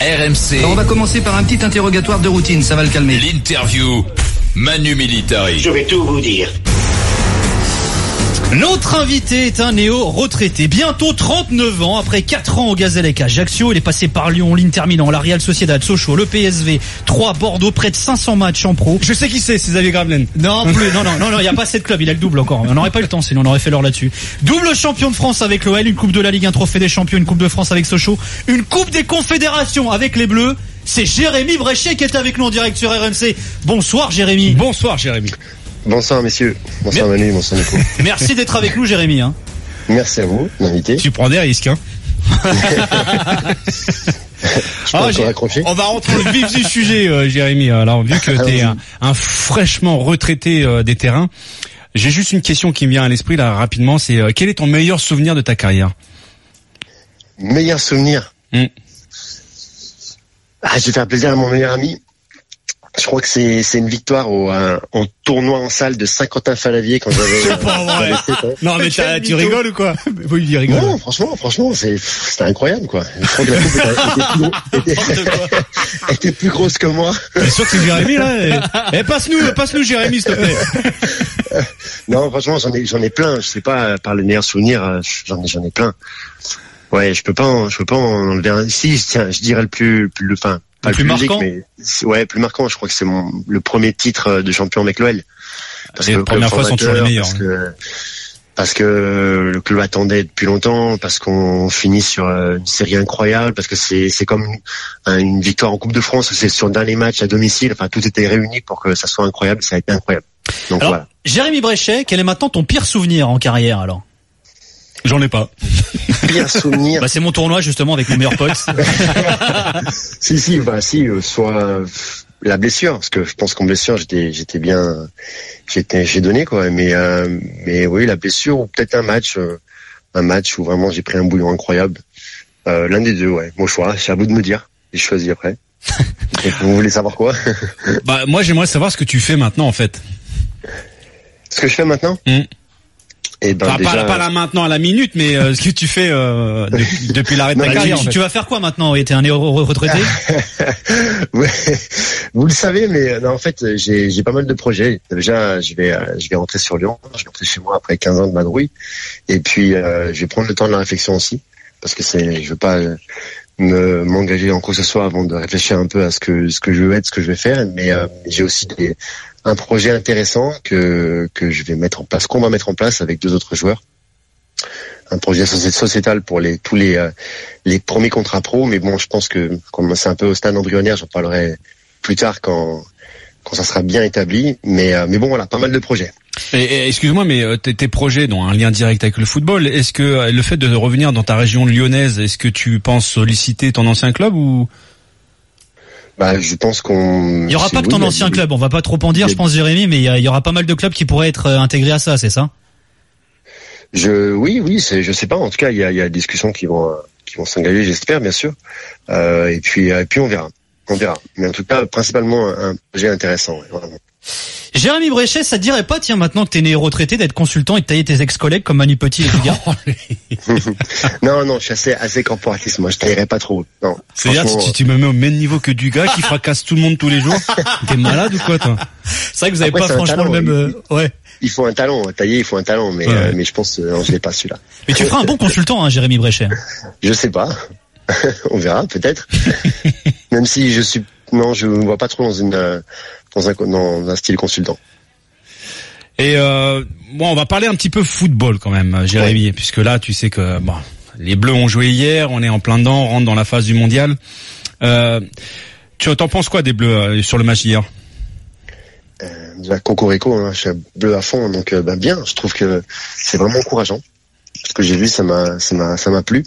RMC. on va commencer par un petit interrogatoire de routine, ça va le calmer. L'interview. Manu Militari. Je vais tout vous dire. Notre invité est un néo-retraité, bientôt 39 ans, après 4 ans au Gazellec Ajaccio, il est passé par Lyon, l'Inter Milan, la Real Sociedad, Sochaux, le PSV, 3 Bordeaux, près de 500 matchs en pro. Je sais qui c'est, c'est Xavier Gravelaine. Non, plus, non, non, non, non, il n'y a pas assez de clubs, il a le double encore. On n'aurait pas eu le temps, sinon on aurait fait l'heure là-dessus. Double champion de France avec l'OL, une Coupe de la Ligue, un trophée des champions, une Coupe de France avec Sochaux, une Coupe des Confédérations avec les Bleus. C'est Jérémy Bréchet qui est avec nous en direct sur RMC. Bonsoir Jérémy. Bonsoir Jérémy. Bonsoir messieurs, bonsoir Manu, bonsoir Nico. Merci d'être avec nous Jérémy. Hein. Merci à vous d'inviter. Tu prends des risques, hein Ah, on va rentrer le vif du sujet, euh, Jérémy. Alors, vu que tu es un, un, fraîchement retraité euh, des terrains, j'ai juste une question qui me vient à l'esprit là rapidement. C'est euh, quel est ton meilleur souvenir de ta carrière? Meilleur souvenir? Mm. ah, Je vais faire plaisir à mon meilleur ami. Je crois que c'est c'est une victoire au un, en tournoi en salle de Saint-Quentin-Falavier quand j'avais. C'est pas vrai. non mais tu rigoles ou quoi Oui, il rigole. Non, franchement, franchement, c'est c'était incroyable quoi. Je crois que la coupe était, était, était, était plus grosse que moi. T'es sûr que c'est Jérémy là Eh passe-nous, passe-nous Jérémy s'il te plaît. non, franchement, j'en ai j'en ai plein. Je sais pas par le meilleur souvenir, j'en ai j'en ai plein. Ouais, je peux pas, en, je peux pas en enlever un. Si, tiens, je dirais le plus, plus le fin pas le plus, marquant. mais ouais, plus marquant. Je crois que c'est mon le premier titre de champion avec l'OL. Parce les que premières fois sont toujours les meilleures. Parce que, parce que le club attendait depuis longtemps, parce qu'on finit sur une série incroyable, parce que c'est c'est comme une victoire en Coupe de France, c'est sur dernier match à domicile. Enfin, tout était réuni pour que ça soit incroyable. Ça a été incroyable. Donc alors, voilà. Jérémy Bréchet, quel est maintenant ton pire souvenir en carrière alors? J'en ai pas. Pire souvenir. bah c'est mon tournoi justement avec mon meilleur pote. si si bah si euh, soit la blessure parce que je pense qu'en blessure j'étais j'étais bien j'étais j'ai donné quoi. Mais euh, mais oui la blessure ou peut-être un match euh, un match où vraiment j'ai pris un bouillon incroyable. Euh, l'un des deux ouais. Mon choix. C'est à vous de me dire. Et je choisis après. Vous voulez savoir quoi? Bah moi j'aimerais savoir ce que tu fais maintenant en fait. Ce que je fais maintenant? Mmh. Et ben Enfin, déjà, pas, pas là maintenant à la minute, mais euh, ce que tu fais euh, depuis, depuis l'arrêt de ta carrière. tu, en fait. tu vas faire quoi maintenant T'es un retraité Ouais, vous le savez, mais euh, non, en fait, j'ai j'ai pas mal de projets. Déjà, je vais euh, je vais rentrer sur Lyon. Je vais rentrer chez moi après 15 ans de madrouille. Et puis, euh, je vais prendre le temps de la réflexion aussi, parce que c'est, je veux pas euh, me m'engager en quoi que ce soit avant de réfléchir un peu à ce que ce que je veux être, ce que je vais faire. Mais euh, j'ai aussi des, un projet intéressant que que je vais mettre en place, qu'on va mettre en place avec deux autres joueurs. Un projet soci- sociétal pour les tous les euh, les premiers contrats pro, mais bon, je pense que comme c'est un peu au stade embryonnaire, j'en parlerai plus tard quand quand ça sera bien établi. Mais euh, mais bon, voilà, pas mal de projets. Et- et Excuse-moi, mais euh, tes, tes projets ont un lien direct avec le football. Est-ce que euh, le fait de revenir dans ta région lyonnaise, est-ce que tu penses solliciter ton ancien club ou? Bah, je pense qu'on. Il y aura pas que oui, ton ancien club, on va pas trop en dire, je pense Jérémy, mais il y, aura pas mal de clubs qui pourraient être intégrés à ça, c'est ça? Je oui oui, je sais pas. En tout cas, il y a il y a des discussions qui vont qui vont s'engager, j'espère bien sûr. Euh, et puis et puis on verra. On verra. Mais en tout cas, principalement un projet intéressant. ouais, vraiment. Jérémy Bréchet, ça te dirait pas, tiens, maintenant que t'es né retraité, d'être consultant et de tailler tes ex-collègues comme Manu Petit et Dugas non non, je suis assez assez corporatiste. Moi, je taillerai pas trop. Non. C'est-à-dire franchement, tu, tu me mets au même niveau que du gars qui fracasse tout le monde tous les jours T'es malade ou quoi toi? C'est vrai que vous avez Après, pas franchement talent, le même... euh, ouais. Il faut un talent, tailler, il faut un talent, mais Ouais. euh, mais je pense euh, non, je l'ai pas celui-là. Mais tu feras un bon consultant, hein, Jérémy Bréchet. Je sais pas. on verra peut-être. Même si je suis non, je me vois pas trop dans une euh, dans un dans un style consultant. Et euh, bon, on va parler un petit peu football quand même, Jérémy, puisque là, tu sais que bon, les Bleus ont joué hier, on est en plein dedans, on rentre dans la phase du mondial. Euh, tu t'en penses quoi des Bleus euh, sur le match d'hier? Euh, déjà Cocorico, hein, je suis bleu à fond, donc euh, bah, bien. Je trouve que c'est vraiment encourageant. Ce que j'ai vu, ça m'a ça m'a ça m'a plu.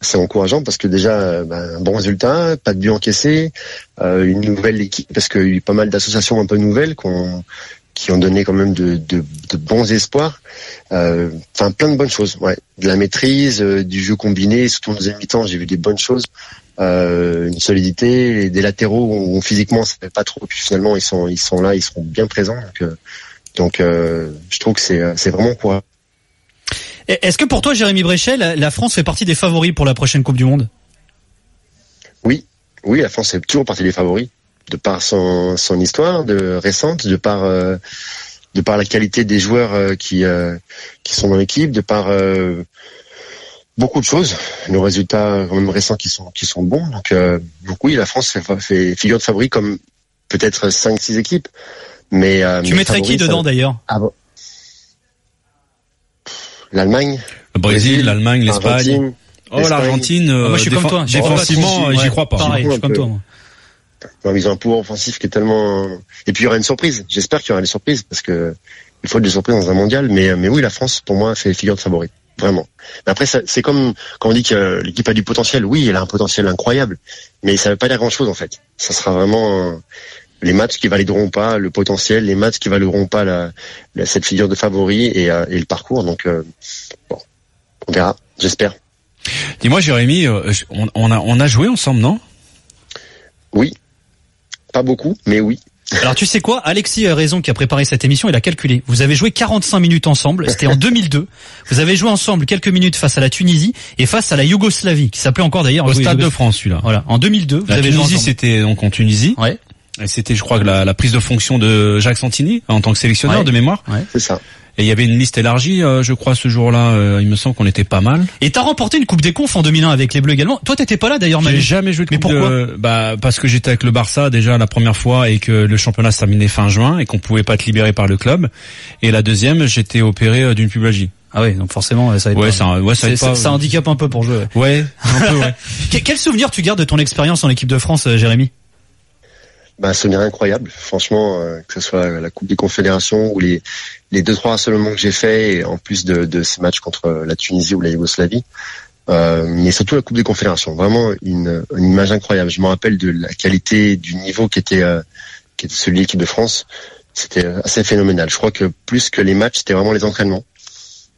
C'est encourageant parce que déjà bah, un bon résultat, pas de but encaissé, euh, une nouvelle équipe parce qu'il y a eu pas mal d'associations un peu nouvelles qu'on qui ont donné quand même de, de, de bons espoirs. Euh, Enfin, plein de bonnes choses. Ouais, de la maîtrise, euh, du jeu combiné, surtout en deuxième mi-temps, j'ai vu des bonnes choses. Euh, une solidité, des latéraux où, où physiquement ça fait pas trop. Puis finalement, ils sont ils sont là, ils seront bien présents. Donc, euh, donc je trouve que c'est c'est vraiment quoi. Et Est-ce que pour toi, Jérémy Bréchet, la, la France fait partie des favoris pour la prochaine Coupe du Monde? Oui, oui, la France est toujours partie des favoris, de par son, son histoire de récente, de par euh, de par la qualité des joueurs euh, qui euh, qui sont dans l'équipe, de par euh, beaucoup de choses, nos résultats quand même récents qui sont qui sont bons. Donc, euh, donc oui, la France fait, fait figure de favori comme peut-être 5-6 équipes. Mais euh, Tu mais mettrais qui ça- dedans d'ailleurs? Ah bon? L'Allemagne, Le Brésil, l'Allemagne, l'Espagne. Oh, l'Argentine. euh, Ah, Moi je suis comme toi. J'y crois pas Défensivement, trop. j'y Ouais, crois pas. Pareil, je suis comme toi. moi. Non, mais ils ont un pouvoir offensif qui est tellement. Et puis il y aura une surprise. J'espère qu'il y aura des surprises parce que il faut des surprises dans un mondial. Mais mais oui, la France pour moi fait figure de favori, vraiment. Mais après c'est comme quand on dit que l'équipe a du potentiel. Oui, elle a un potentiel incroyable, mais ça veut pas dire grand chose en fait. Ça sera vraiment les matchs qui valideront pas le potentiel, les matchs qui valideront pas la, la- cette figure de favori et, euh, et le parcours. Donc euh, bon, on verra. J'espère. Dis-moi, Jérémy, euh, on, on a on a joué ensemble, non? Oui, pas beaucoup, mais oui. Alors tu sais quoi? Alexis a raison qui a préparé cette émission, il a calculé. Vous avez joué 45 minutes ensemble, c'était en 2002. Vous avez joué ensemble quelques minutes face à la Tunisie et face à la Yougoslavie, qui s'appelait encore d'ailleurs Au oui, Stade de France, celui-là. Voilà, en 2002, vous La avez joué Tunisie, c'était donc en Tunisie. Ouais. Et c'était, je crois, la, la prise de fonction de Jacques Santini en tant que sélectionneur Ouais. de mémoire. C'est ça. Et il y avait une liste élargie, euh, je crois, ce jour-là. euh, il me semble qu'on était pas mal. Et t'as remporté une Coupe des Confs en 2001 avec les Bleus également. Toi t'étais pas là d'ailleurs, J'ai Manu. jamais joué de Mais coupe pourquoi de- bah parce que j'étais avec le Barça déjà la première fois et que le championnat se terminait fin juin et qu'on pouvait pas être libéré par le club. Et la deuxième, j'étais opéré euh, d'une pubalgie. Ah ouais, donc forcément ça aide Ouais, pas. ça, ouais, ça aide pas. ça, handicape un peu pour jouer. ouais. Ouais, un peu, ouais. Que- Quel souvenir tu gardes de ton expérience en équipe de France, euh, Jérémy? Bah, un souvenir incroyable. Franchement, euh, que ce soit la Coupe des Confédérations ou les les deux trois rassemblements que j'ai faits, et en plus de, de ces matchs contre la Tunisie ou la Yougoslavie, euh, mais surtout la Coupe des Confédérations. Vraiment une, une image incroyable. Je me rappelle de la qualité du niveau qui était euh, qui était celui de l'équipe de France. C'était assez phénoménal. Je crois que plus que les matchs, c'était vraiment les entraînements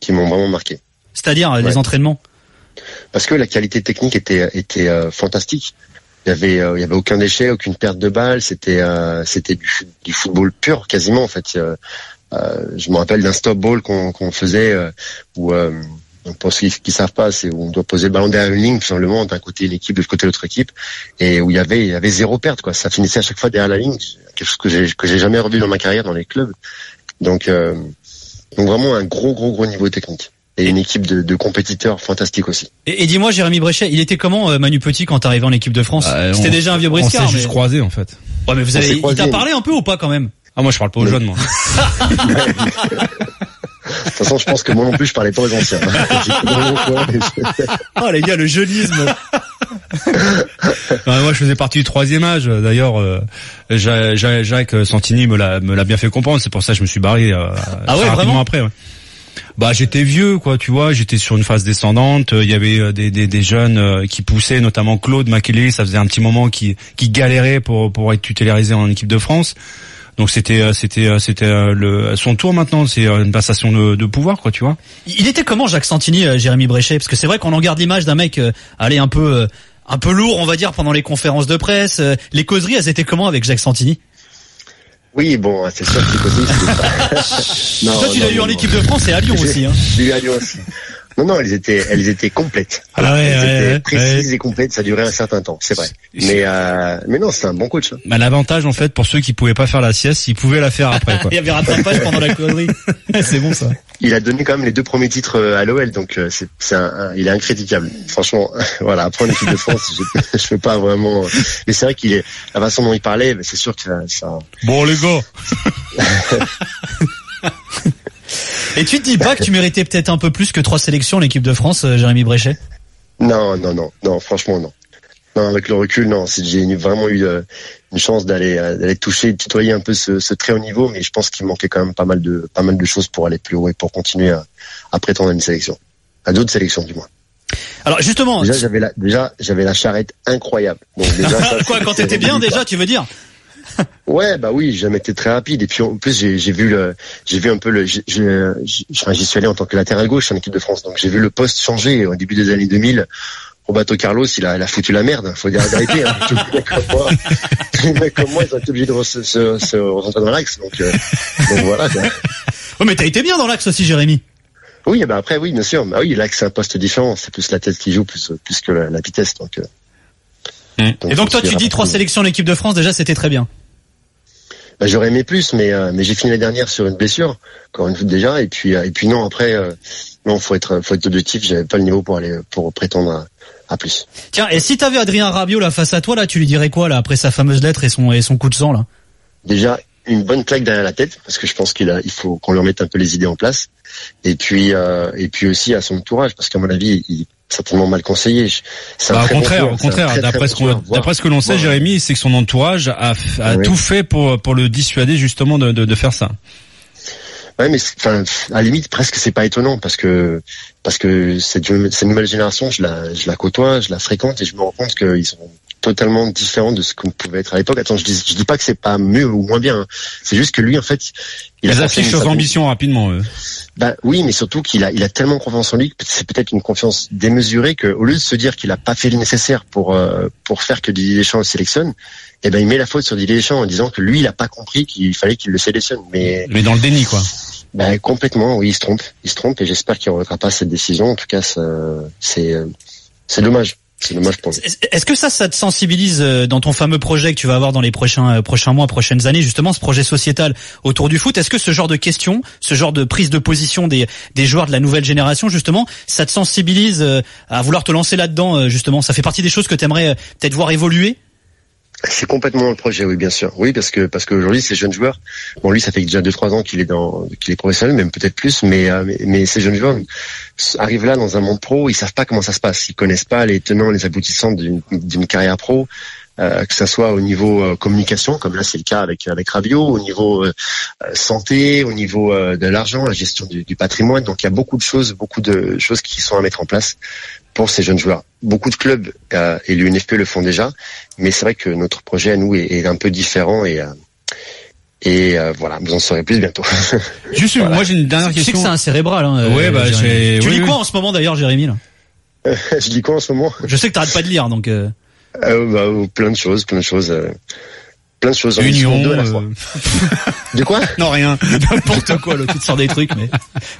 qui m'ont vraiment marqué. C'est-à-dire euh, les entraînements? Parce que la qualité technique était était euh, fantastique. Il y avait euh, il y avait aucun déchet, aucune perte de balle. C'était euh, c'était du, du football pur quasiment en fait. Euh, euh, je me rappelle d'un stop ball qu'on qu'on faisait euh, où euh, pour ceux qui, qui savent pas, c'est où on doit poser le ballon derrière une ligne, tout simplement, d'un côté une équipe, de l'autre côté l'autre équipe, et où il y avait, il y avait zéro perte, quoi. Ça finissait à chaque fois derrière la ligne, quelque chose que j'ai, que j'ai jamais revu dans ma carrière dans les clubs. Donc, euh, donc vraiment un gros, gros, gros niveau technique. Et une équipe de, de compétiteurs fantastiques aussi. Et, et dis-moi, Jérémy Bréchet, il était comment euh, Manu Petit quand t'arrivais en équipe de France Bah, C'était on- déjà un vieux On briscard. s'est juste mais- croisés en fait. Ouais, mais vous On avez, il t'a parlé un peu ou pas quand même? Ah moi je parle pas aux Oui. jeunes moi. De toute façon, je pense que moi non plus, je parlais pas aux anciens. Oh les gars, le jeunisme. Ouais, moi je faisais partie du troisième âge. D'ailleurs, euh, Ja- Ja- Jacques Santini me l'a me l'a bien fait comprendre. C'est pour ça que je me suis barré euh, Ah ouais, très rapidement vraiment? après. ouais. Bah j'étais vieux quoi, tu vois. J'étais sur une phase descendante. Il y avait euh, des, des, jeunes euh, qui poussaient, notamment Claude Makélélé. Ça faisait un petit moment qui qui galérait pour pour être tutélarisé en équipe de France. Donc c'était euh, c'était euh, c'était euh, le son tour maintenant. C'est euh, une passation de, pouvoir quoi, tu vois. Il était comment Jacques Santini, euh, Jérémy Bréchet? Parce que c'est vrai qu'on en garde l'image d'un mec, euh, allez un peu, euh, un peu lourd, on va dire, pendant les conférences de presse. Euh, les causeries, elles étaient comment avec Jacques Santini? Oui, bon, c'est sûr pas... Non, Toi, tu non, l'as eu en équipe de France et à Lyon aussi. Hein. Je l'ai eu à Lyon aussi. Non, non, elles étaient, elles étaient complètes. Ah ouais, elles ouais, étaient ouais, précises et complètes. Ça durait un certain temps, c'est vrai. Mais, euh, mais non, c'est un bon coach. hein. Bah, l'avantage en fait pour ceux qui pouvaient pas faire la sieste, ils pouvaient la faire après quoi. Il y avait rattrapage pendant la causerie. c'est bon ça. Il a donné quand même les deux premiers titres euh, à l'OL, donc euh, c'est, c'est un, un- il est incritiquable. Franchement, voilà. Après en équipe de France, je, je peux pas vraiment. Mais c'est vrai qu'il est la façon dont il parlait, mais c'est sûr que ça, ça- Bon les gars. Et tu te dis pas que tu méritais peut-être un peu plus que trois sélections en équipe de France, euh, Jérémy Bréchet? Non, non, non, non. Franchement, non. Non, avec le recul, non. J'ai vraiment eu euh, une chance d'aller euh, d'aller toucher, de tutoyer un peu ce, ce très haut niveau, mais je pense qu'il manquait quand même pas mal de pas mal de choses pour aller plus haut et pour continuer à, à prétendre à une sélection, à d'autres sélections du moins. Alors justement, Déjà, j'avais la déjà j'avais la charrette incroyable. Donc déjà, ça, quoi, quand t'étais bien déjà, tu veux dire Ouais, bah oui, j'ai jamais été très rapide. Et puis en plus, j'ai vu le, j'ai vu un peu le, j'y suis allé en tant que latéral gauche en équipe de France, donc j'ai vu le poste changer au début des années 2000. Roberto Carlos, il a, il a foutu la merde. Faut dire la vérité. Hein. Tous les mecs comme moi, les mecs comme moi, ils ont été obligés de se, se, se recentrer dans l'axe. Donc, euh, donc voilà. quoi. Oh mais t'as été bien dans l'axe aussi, Jérémy. Oui, bah après, oui, bien sûr. Bah oui, l'axe c'est un poste différent. C'est plus la tête qui joue, plus plus que la, la vitesse. Donc, euh, Et donc toi, tu dis trois sélections en équipe de France, déjà, c'était très bien. Bah, j'aurais aimé plus, mais euh, mais j'ai fini la dernière sur une blessure, encore une fois déjà, et puis euh, et puis non après euh, non faut être faut être objectif. J'avais pas le niveau pour aller pour prétendre à, plus. Tiens, et si t'avais Adrien Rabiot là face à toi là, tu lui dirais quoi là après sa fameuse lettre et son et son coup de sang là? Déjà une bonne claque derrière la tête parce que je pense qu'il a il faut qu'on lui remette un peu les idées en place et puis et puis aussi à son entourage parce qu'à mon avis il certainement mal conseillé. Bah, au contraire, au contraire, d'après ce, d'après ce que l'on sait, Jérémy, c'est que son entourage a, a tout fait pour pour le dissuader justement de, de, de faire ça. Ouais, mais enfin, à la limite, presque c'est pas étonnant parce que parce que cette, cette nouvelle génération, je la je la côtoie, je la fréquente et je me rends compte qu'ils sont totalement différent de ce qu'on pouvait être à l'époque. Attends, je dis, je dis pas que c'est pas mieux ou moins bien. Hein. C'est juste que lui, en fait, il Ils affichent leurs ambitions rapidement. Eux. Bah oui, mais surtout qu'il a, il a tellement confiance en lui que c'est peut-être une confiance démesurée que, au lieu de se dire qu'il a pas fait le nécessaire pour euh, pour faire que Didier Deschamps le sélectionne, eh ben il met la faute sur Didier Deschamps en disant que lui, il a pas compris qu'il fallait qu'il le sélectionne. Mais mais dans le déni, quoi. Bah complètement, oui, il se trompe, il se trompe et j'espère qu'il ne remettra pas cette décision. En tout cas, c'est c'est dommage. Est-ce que ça, ça te sensibilise euh, dans ton fameux projet que tu vas avoir dans les prochains euh, prochains mois, prochaines années, justement, ce projet sociétal autour du foot? Est-ce que ce genre de questions, ce genre de prise de position des des joueurs de la nouvelle génération, justement, ça te sensibilise euh, à vouloir te lancer là-dedans, justement? Ça fait partie des choses que tu aimerais peut-être voir évoluer? C'est complètement le projet, oui, bien sûr. Oui, parce que parce qu'aujourd'hui, ces jeunes joueurs, bon, lui, ça fait déjà deux trois ans qu'il est dans, qu'il est professionnel, même peut-être plus, mais, mais, mais ces jeunes joueurs arrivent là dans un monde pro, ils savent pas comment ça se passe, ils connaissent pas les tenants, les aboutissants d'une carrière pro. Euh, que ça soit au niveau euh, communication, comme là c'est le cas avec avec Rabiot, au niveau euh, santé, au niveau de l'argent, la gestion du, du, patrimoine. Donc il y a beaucoup de choses, beaucoup de choses qui sont à mettre en place pour ces jeunes joueurs. Beaucoup de clubs et l'UNFP le font déjà, mais c'est vrai que notre projet à nous est, est un peu différent et et voilà, vous en saurez plus bientôt. Juste, moi j'ai une dernière question. Tu sais que c'est un cérébral. Hein, ouais, bah, tu lis quoi en ce moment d'ailleurs, Jérémy là? Je lis quoi en ce moment? Je sais que t'arrêtes pas de lire, donc. Euh, bah, plein de choses, plein de choses. Euh, plein de choses. Union, deux à la fois. De quoi? Non, rien. N'importe quoi, là, tu te sors des trucs, mais.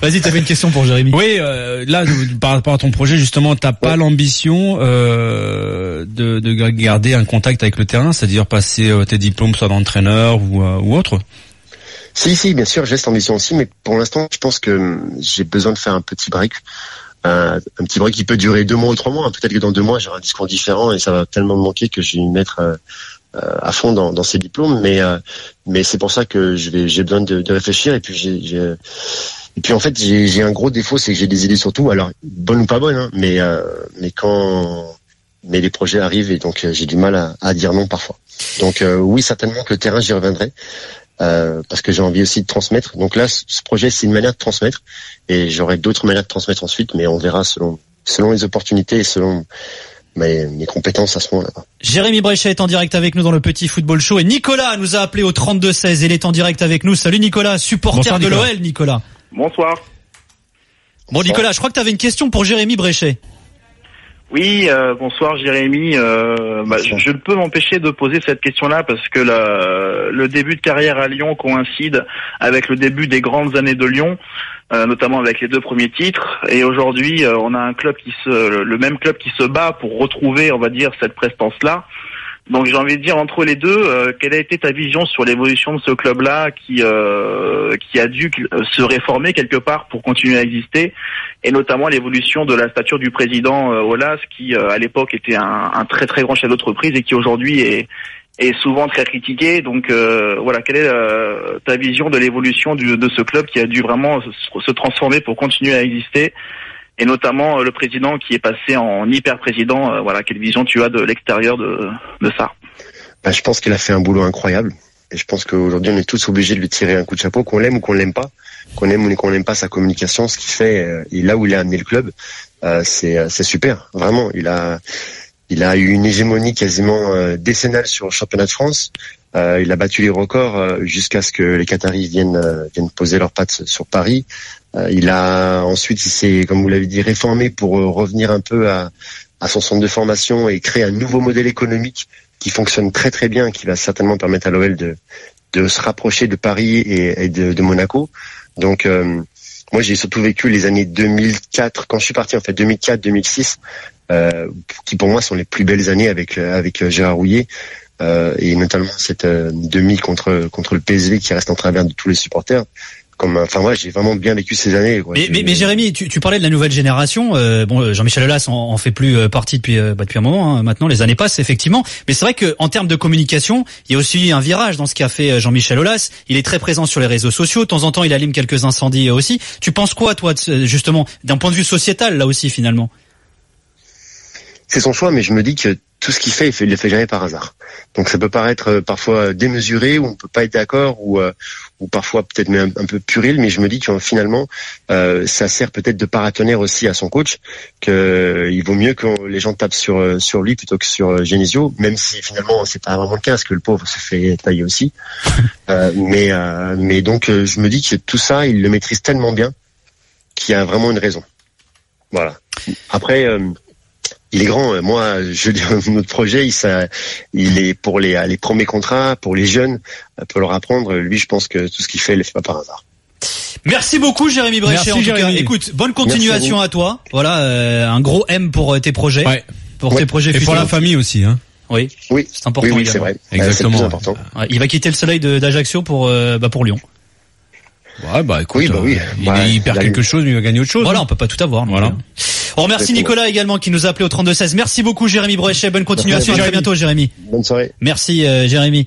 Vas-y, t'avais une question pour Jérémy. Oui, euh, là, par rapport à ton projet, justement, t'as pas l'ambition euh, de, de garder un contact avec le terrain, c'est-à-dire passer tes diplômes soit d'entraîneur ou, ou autre? Si, si, bien sûr, j'ai cette ambition aussi, mais pour l'instant, je pense que hum, j'ai besoin de faire un petit break un, petit break qui peut durer deux mois ou trois mois. Peut-être que dans deux mois, j'aurai un discours différent et ça va tellement me manquer que je vais me mettre euh, euh, à fond dans, dans ces diplômes. Mais euh, mais c'est pour ça que j'ai besoin de, réfléchir et puis j'ai et puis en fait j'ai un gros défaut, c'est que j'ai des idées sur tout. Alors bonnes ou pas bonnes, hein, mais mais quand mais les projets arrivent et donc j'ai du mal à, à, dire non parfois. Donc oui certainement que le terrain j'y reviendrai. Euh, parce que j'ai envie aussi de transmettre. Donc là, ce projet, c'est une manière de transmettre, et j'aurai d'autres manières de transmettre ensuite, mais on verra selon selon les opportunités et selon mes, mes compétences à ce moment-là. Jérémy Bréchet est en direct avec nous dans le petit football show et Nicolas nous a appelé au 32 16. Il est en direct avec nous. Salut Nicolas, supporter de l'OL, Nicolas. Bonsoir. Bon Nicolas, je crois que tu avais une question pour Jérémy Bréchet. Oui, euh, bonsoir Jérémy. Euh, bah, je, ne peux m'empêcher de poser cette question-là parce que le début de carrière à Lyon coïncide avec le début des grandes années de Lyon, euh, notamment avec les deux premiers titres. Et aujourd'hui, on a un club qui se, le même club qui se bat pour retrouver, on va dire, cette prestance-là. Donc j'ai envie de dire entre les deux, euh, quelle a été ta vision sur l'évolution de ce club-là qui euh, qui a dû se réformer quelque part pour continuer à exister, et notamment l'évolution de la stature du président euh, Olas qui à l'époque était un, un, très très grand chef d'entreprise et qui aujourd'hui est est souvent très critiqué. Donc voilà, quelle est ta vision de l'évolution de ce club qui a dû vraiment se transformer pour continuer à exister et notamment euh, le président qui est passé en hyper président. Euh, voilà, quelle vision tu as de l'extérieur de, ça? Bah, Je pense qu'il a fait un boulot incroyable. Et je pense qu'aujourd'hui, on est tous obligés de lui tirer un coup de chapeau, qu'on l'aime ou qu'on l'aime pas, qu'on aime ou qu'on n'aime pas sa communication, ce qu'il fait, euh, et là où il a amené le club, euh, c'est super, vraiment. Il a, il a eu une hégémonie quasiment décennale sur le championnat de France. Euh, il a battu les records jusqu'à ce que les Qataris viennent, viennent poser leurs pattes sur Paris. Euh, il a ensuite, il s'est, comme vous l'avez dit, réformé pour euh, revenir un peu à, à son centre de formation et créer un nouveau modèle économique qui fonctionne très très bien, qui va certainement permettre à l'OL de, de se rapprocher de Paris et, de, de, Monaco. Donc euh, moi j'ai surtout vécu les années 2004 quand je suis parti en fait 2004 2006 euh, qui pour moi sont les plus belles années avec avec Gérard Rouillet. et notamment cette demi contre contre le PSV qui reste en travers de tous les supporters. Comme enfin moi j'ai vraiment bien vécu ces années quoi. Mais, mais, Jérémy tu, tu, parlais de la nouvelle génération. Euh, bon Jean-Michel Aulas en, en, fait plus euh, partie depuis euh, bah, depuis un moment hein. maintenant les années passent effectivement. Mais c'est vrai que en termes de communication il y a aussi un virage dans ce qu'a fait Jean-Michel Aulas. Il est très présent sur les réseaux sociaux. De temps en temps il allume quelques incendies aussi. Tu penses quoi toi justement d'un point de vue sociétal là aussi finalement? C'est son choix mais je me dis que tout ce qu'il fait, il ne le fait jamais par hasard. Donc ça peut paraître euh, parfois démesuré, ou on peut pas être d'accord, ou, euh, ou parfois peut-être même un, peu puril, mais je me dis que finalement, euh, ça sert peut-être de paratonnerre aussi à son coach, qu'il vaut mieux que les gens tapent sur sur lui plutôt que sur Genesio, même si finalement c'est pas vraiment le cas, parce que le pauvre se fait tailler aussi. mais mais donc je me dis que tout ça, il le maîtrise tellement bien qu'il y a vraiment une raison. Voilà. Après il est grand. Euh, moi, je dis notre projet, il, ça, il est pour les, les premiers contrats, pour les jeunes, euh, pour leur apprendre. Lui, je pense que tout ce qu'il fait, il le fait pas par hasard. Merci beaucoup, Jérémy Bréchet. en tout cas, écoute, bonne continuation à, toi. Voilà, euh, un gros M pour tes projets, pour tes projets et pour la famille aussi. Hein. Oui, oui, c'est important. Oui, c'est vrai. Exactement. important. il va quitter le soleil d'Ajaccio pour bah, pour Lyon. Ouais, bah écoute, oui, bah, oui. il, perd quelque chose, mais il va gagner autre chose. Voilà, hein. on peut pas tout avoir. Voilà. On remercie Nicolas également qui nous a appelé au 32 16. Merci beaucoup Jérémy Brochet. Bonne continuation. À très bientôt Jérémy. Bonne soirée. Merci euh, Jérémy.